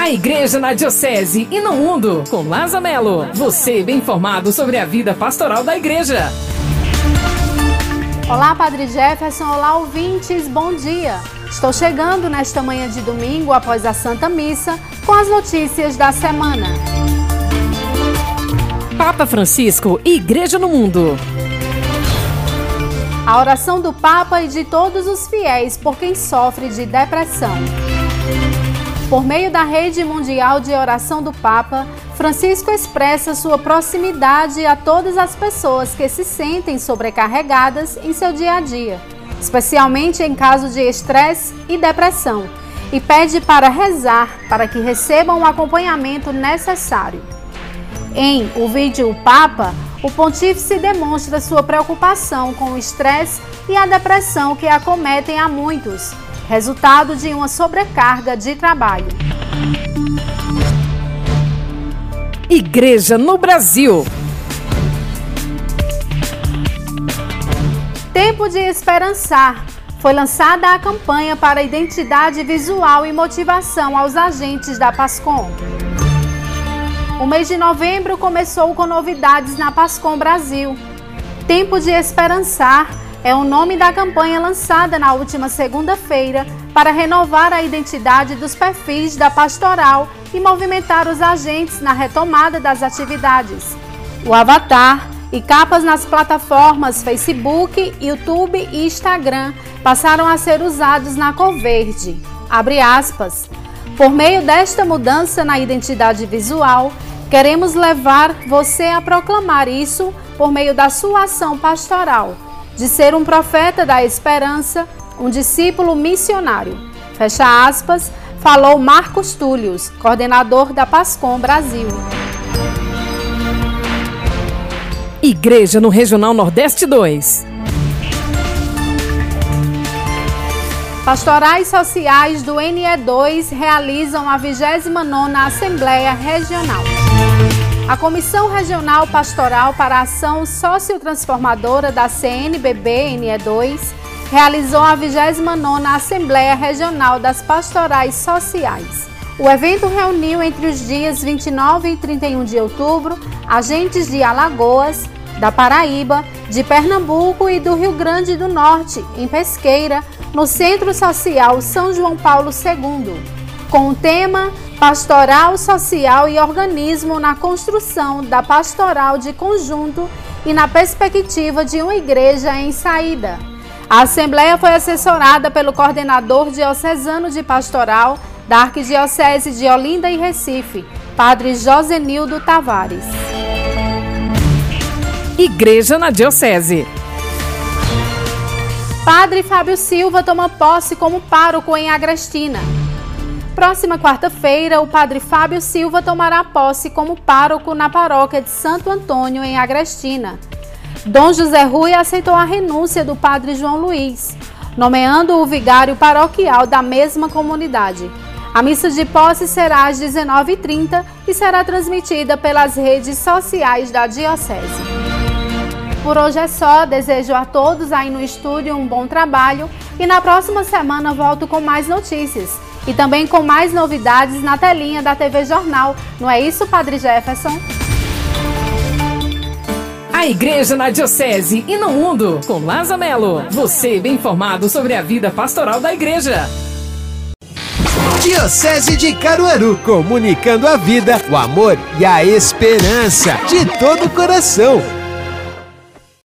A Igreja na Diocese e no Mundo, com Laza Melo. Você bem informado sobre a vida pastoral da Igreja. Olá, Padre Jefferson. Olá, ouvintes. Bom dia. Estou chegando nesta manhã de domingo, após a Santa Missa, com as notícias da semana. Papa Francisco e Igreja no Mundo. A oração do Papa e de todos os fiéis por quem sofre de depressão. Por meio da rede mundial de oração do Papa, Francisco expressa sua proximidade a todas as pessoas que se sentem sobrecarregadas em seu dia a dia, especialmente em caso de estresse e depressão, e pede para rezar para que recebam o acompanhamento necessário. Em O Vídeo Papa, o pontífice demonstra sua preocupação com o estresse e a depressão que acometem a muitos resultado de uma sobrecarga de trabalho. Igreja no Brasil. Tempo de Esperançar. Foi lançada a campanha para identidade visual e motivação aos agentes da PASCOM. O mês de novembro começou com novidades na PASCOM Brasil. Tempo de Esperançar é o nome da campanha lançada na última segunda-feira para renovar a identidade dos perfis da pastoral e movimentar os agentes na retomada das atividades. O avatar e capas nas plataformas Facebook, YouTube e Instagram passaram a ser usados na cor verde. Por meio desta mudança na identidade visual, queremos levar você a proclamar isso por meio da sua ação pastoral de ser um profeta da esperança, um discípulo missionário. Fecha aspas, falou Marcos Túlios, coordenador da Pascom Brasil. Igreja no Regional Nordeste 2. Pastorais Sociais do NE2 realizam a 29ª Assembleia Regional. A Comissão Regional Pastoral para a Ação Sociotransformadora da CNBB-NE2 realizou a 29ª Assembleia Regional das Pastorais Sociais. O evento reuniu entre os dias 29 e 31 de outubro agentes de Alagoas, da Paraíba, de Pernambuco e do Rio Grande do Norte, em Pesqueira, no Centro Social São João Paulo II, com o tema pastoral, social e organismo na construção da pastoral de conjunto e na perspectiva de uma igreja em saída. A Assembleia foi assessorada pelo coordenador diocesano de pastoral da Arquidiocese de Olinda e Recife, Padre Josenildo Tavares. Igreja na Diocese. Padre Fábio Silva toma posse como pároco em Agrestina. Próxima quarta-feira, o padre Fábio Silva tomará posse como pároco na paróquia de Santo Antônio, em Agrestina. Dom José Rui aceitou a renúncia do padre João Luiz, nomeando o vigário paroquial da mesma comunidade. A missa de posse será às 19h30 e será transmitida pelas redes sociais da Diocese. Por hoje é só, desejo a todos aí no estúdio um bom trabalho e na próxima semana volto com mais notícias e também com mais novidades na telinha da TV Jornal. Não é isso, Padre Jefferson? A Igreja na Diocese e no Mundo, com Laza Melo. Você bem informado sobre a vida pastoral da Igreja. Diocese de Caruaru, comunicando a vida, o amor e a esperança de todo o coração.